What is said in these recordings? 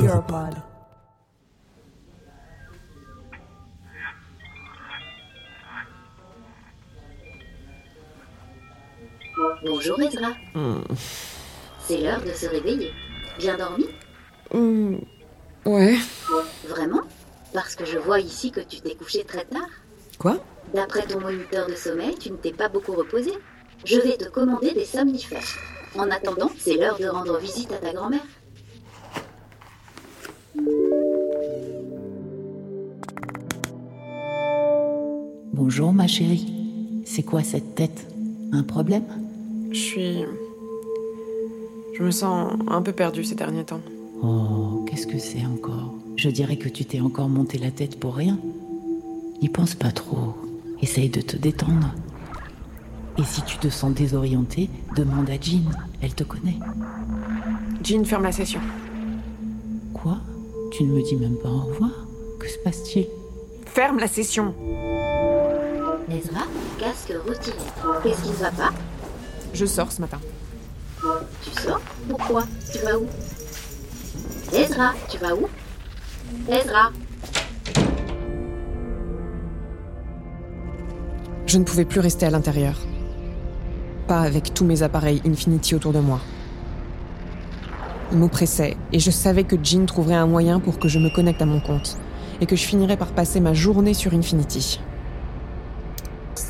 Europod. Bonjour Ezra. C'est l'heure de se réveiller. Bien dormi? Hmm, Ouais. Vraiment? Parce que je vois ici que tu t'es couché très tard. Quoi? D'après ton moniteur de sommeil, tu ne t'es pas beaucoup reposé. Je vais te commander des somnifères. En attendant, c'est l'heure de rendre visite à ta grand-mère. Bonjour ma chérie. C'est quoi cette tête? Un problème? Je suis. Je me sens un peu perdue ces derniers temps. Oh, qu'est-ce que c'est encore? Je dirais que tu t'es encore monté la tête pour rien. N'y pense pas trop. Essaye de te détendre. Et si tu te sens désorienté, demande à Jean. Elle te connaît. Jean ferme la session. Quoi? Tu ne me dis même pas au revoir? Que se passe-t-il? Ferme la session Ezra, casque retiré. Qu'est-ce qui ne va pas Je sors ce matin. Tu sors Pourquoi Tu vas où Ezra, tu vas où Ezra Je ne pouvais plus rester à l'intérieur. Pas avec tous mes appareils Infinity autour de moi. Il m'oppressait et je savais que Jean trouverait un moyen pour que je me connecte à mon compte et que je finirais par passer ma journée sur Infinity.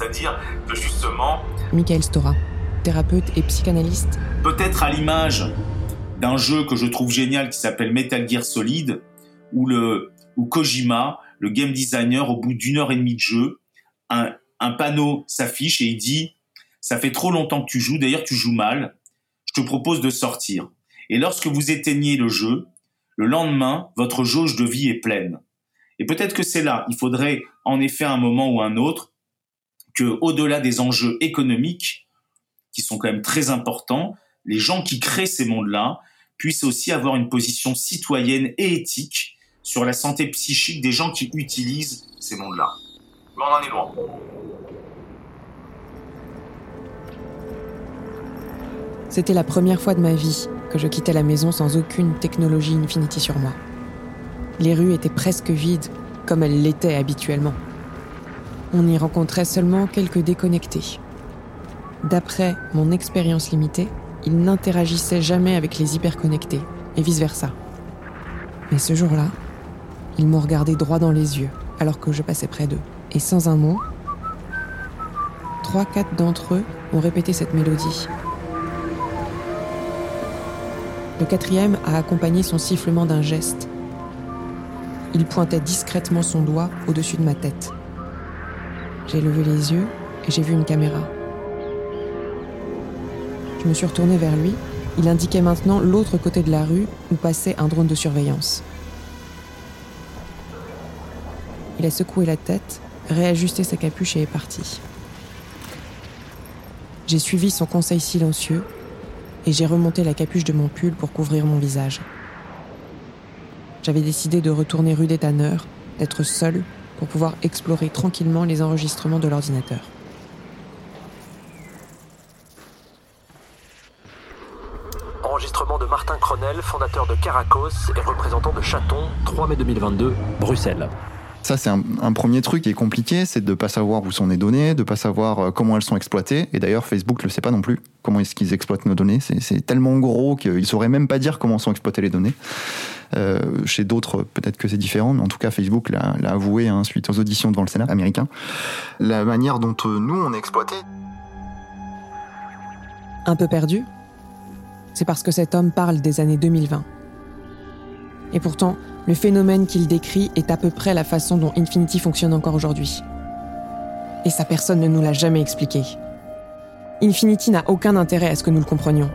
C'est-à-dire que justement, Michael Stora, thérapeute et psychanalyste, peut-être à l'image d'un jeu que je trouve génial qui s'appelle Metal Gear Solid, où, le, où Kojima, le game designer, au bout d'une heure et demie de jeu, un, un panneau s'affiche et il dit Ça fait trop longtemps que tu joues, d'ailleurs tu joues mal, je te propose de sortir. Et lorsque vous éteignez le jeu, le lendemain, votre jauge de vie est pleine. Et peut-être que c'est là, il faudrait en effet un moment ou un autre que, au-delà des enjeux économiques, qui sont quand même très importants, les gens qui créent ces mondes-là puissent aussi avoir une position citoyenne et éthique sur la santé psychique des gens qui utilisent ces mondes-là. On en est loin. C'était la première fois de ma vie que je quittais la maison sans aucune technologie Infinity sur moi. Les rues étaient presque vides, comme elles l'étaient habituellement. On y rencontrait seulement quelques déconnectés. D'après mon expérience limitée, ils n'interagissaient jamais avec les hyperconnectés, et vice-versa. Mais ce jour-là, ils m'ont regardé droit dans les yeux, alors que je passais près d'eux. Et sans un mot, trois, quatre d'entre eux ont répété cette mélodie. Le quatrième a accompagné son sifflement d'un geste. Il pointait discrètement son doigt au-dessus de ma tête. J'ai levé les yeux et j'ai vu une caméra. Je me suis retournée vers lui. Il indiquait maintenant l'autre côté de la rue où passait un drone de surveillance. Il a secoué la tête, réajusté sa capuche et est parti. J'ai suivi son conseil silencieux et j'ai remonté la capuche de mon pull pour couvrir mon visage. J'avais décidé de retourner rue des Tanneurs, d'être seule pour pouvoir explorer tranquillement les enregistrements de l'ordinateur. Enregistrement de Martin Cronel, fondateur de Caracos et représentant de Chaton, 3 mai 2022, Bruxelles. Ça, c'est un, premier truc qui est compliqué, c'est de ne pas savoir où sont les données, de ne pas savoir euh, comment elles sont exploitées. Et d'ailleurs, Facebook ne le sait pas non plus. Comment est-ce qu'ils exploitent nos données C'est tellement gros qu'ils ne sauraient même pas dire comment sont exploitées les données. Euh, chez d'autres, peut-être que c'est différent, mais en tout cas, Facebook l'a l'a avoué hein, suite aux auditions devant le Sénat américain. La manière dont euh, nous, on est exploité, Un peu perdu C'est parce que cet homme parle des années 2020. Et pourtant, le phénomène qu'il décrit est à peu près la façon dont Infinity fonctionne encore aujourd'hui. Et ça, personne ne nous l'a jamais expliqué. Infinity n'a aucun intérêt à ce que nous le comprenions.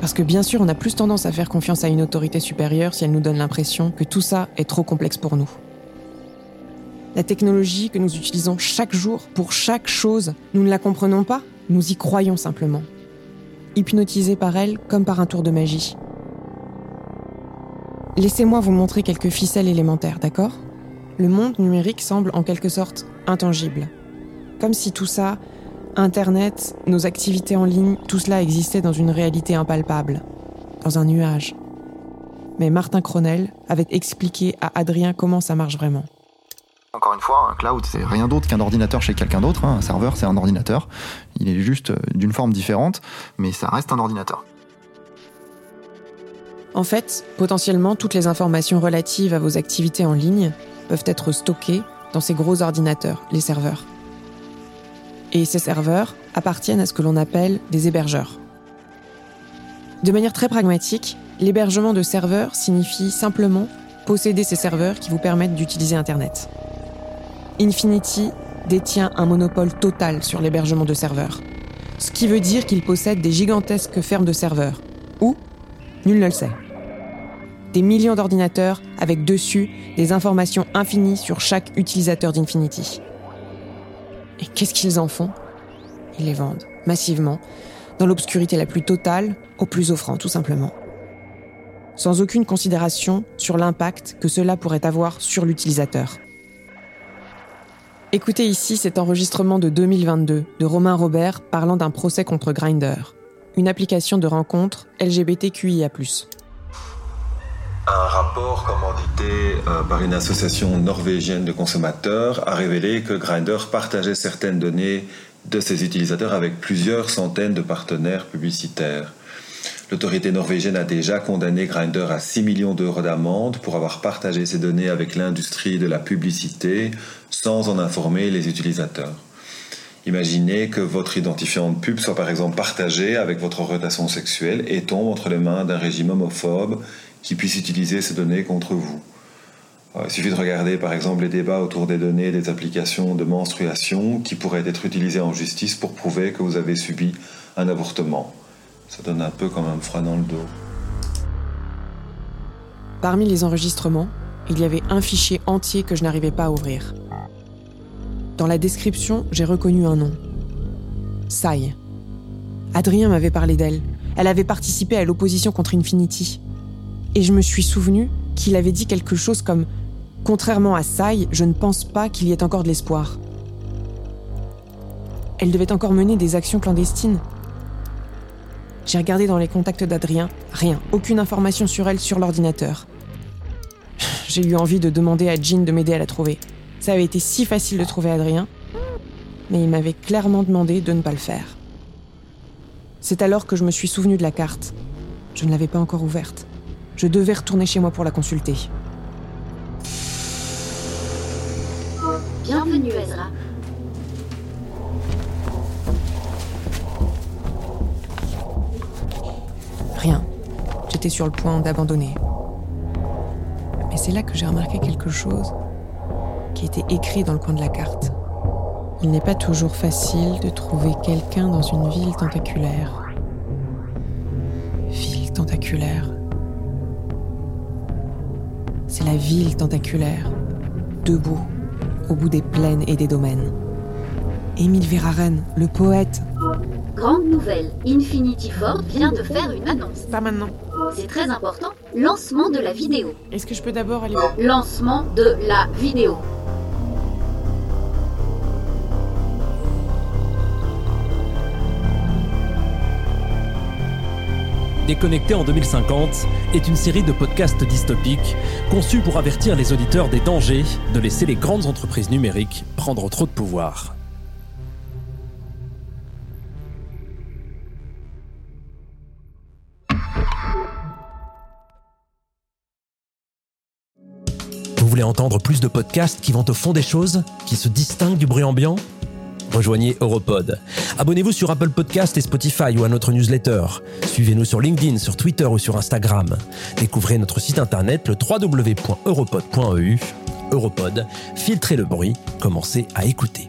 Parce que bien sûr, on a plus tendance à faire confiance à une autorité supérieure si elle nous donne l'impression que tout ça est trop complexe pour nous. La technologie que nous utilisons chaque jour pour chaque chose, nous ne la comprenons pas, nous y croyons simplement. Hypnotisés par elle comme par un tour de magie. Laissez-moi vous montrer quelques ficelles élémentaires, d'accord? Le monde numérique semble en quelque sorte intangible. Comme si tout ça, Internet, nos activités en ligne, tout cela existait dans une réalité impalpable, dans un nuage. Mais Martin Cronel avait expliqué à Adrien comment ça marche vraiment. Encore une fois, un cloud, c'est rien d'autre qu'un ordinateur chez quelqu'un d'autre. hein. Un serveur, c'est un ordinateur. Il est juste euh, d'une forme différente, mais ça reste un ordinateur. En fait, potentiellement, toutes les informations relatives à vos activités en ligne peuvent être stockées dans ces gros ordinateurs, les serveurs. Et ces serveurs appartiennent à ce que l'on appelle des hébergeurs. De manière très pragmatique, l'hébergement de serveurs signifie simplement posséder ces serveurs qui vous permettent d'utiliser Internet. Infinity détient un monopole total sur l'hébergement de serveurs. Ce qui veut dire qu'il possède des gigantesques fermes de serveurs. Où Nul ne le sait. Des millions d'ordinateurs avec dessus des informations infinies sur chaque utilisateur d'Infinity. Et qu'est-ce qu'ils en font? Ils les vendent, massivement, dans l'obscurité la plus totale, au plus offrant, tout simplement. Sans aucune considération sur l'impact que cela pourrait avoir sur l'utilisateur. Écoutez ici cet enregistrement de 2022 de Romain Robert parlant d'un procès contre Grindr, une application de rencontre LGBTQIA+. Un rapport commandité euh, par une association norvégienne de consommateurs a révélé que Grindr partageait certaines données de ses utilisateurs avec plusieurs centaines de partenaires publicitaires. L'autorité norvégienne a déjà condamné Grindr à 6 millions d'euros d'amende pour avoir partagé ces données avec l'industrie de la publicité sans en informer les utilisateurs. Imaginez que votre identifiant de pub soit par exemple partagé avec votre orientation sexuelle et tombe entre les mains d'un régime homophobe qui puisse utiliser ces données contre vous. Euh, Il suffit de regarder par exemple les débats autour des données des applications de menstruation qui pourraient être utilisées en justice pour prouver que vous avez subi un avortement. Ça donne un peu comme un froid dans le dos. Parmi les enregistrements, il y avait un fichier entier que je n'arrivais pas à ouvrir. Dans la description, j'ai reconnu un nom. Sai. Adrien m'avait parlé d'elle. Elle avait participé à l'opposition contre Infinity. Et je me suis souvenu qu'il avait dit quelque chose comme Contrairement à Sai, je ne pense pas qu'il y ait encore de l'espoir. Elle devait encore mener des actions clandestines. J'ai regardé dans les contacts d'Adrien, rien, aucune information sur elle sur l'ordinateur. J'ai eu envie de demander à Jean de m'aider à la trouver. Ça avait été si facile de trouver Adrien, mais il m'avait clairement demandé de ne pas le faire. C'est alors que je me suis souvenu de la carte. Je ne l'avais pas encore ouverte. Je devais retourner chez moi pour la consulter. Bienvenue, Ezra. Rien. J'étais sur le point d'abandonner. Mais c'est là que j'ai remarqué quelque chose qui était écrit dans le coin de la carte. Il n'est pas toujours facile de trouver quelqu'un dans une ville tentaculaire. Ville tentaculaire. C'est la ville tentaculaire, debout, au bout des plaines et des domaines. Émile Verhaeren, le poète. Grande nouvelle, Infinity Ford vient de faire une annonce. Pas maintenant. C'est très important. Lancement de la vidéo. Est-ce que je peux d'abord aller... Lancement de la vidéo. Déconnecté en 2050 est une série de podcasts dystopiques conçus pour avertir les auditeurs des dangers de laisser les grandes entreprises numériques prendre trop de pouvoir. Vous voulez entendre plus de podcasts qui vont au fond des choses, qui se distinguent du bruit ambiant? Rejoignez Europod. Abonnez-vous sur Apple Podcast et Spotify ou à notre newsletter. Suivez-nous sur LinkedIn, sur Twitter ou sur Instagram. Découvrez notre site internet le www.europod.eu. Europod, filtrez le bruit, commencez à écouter.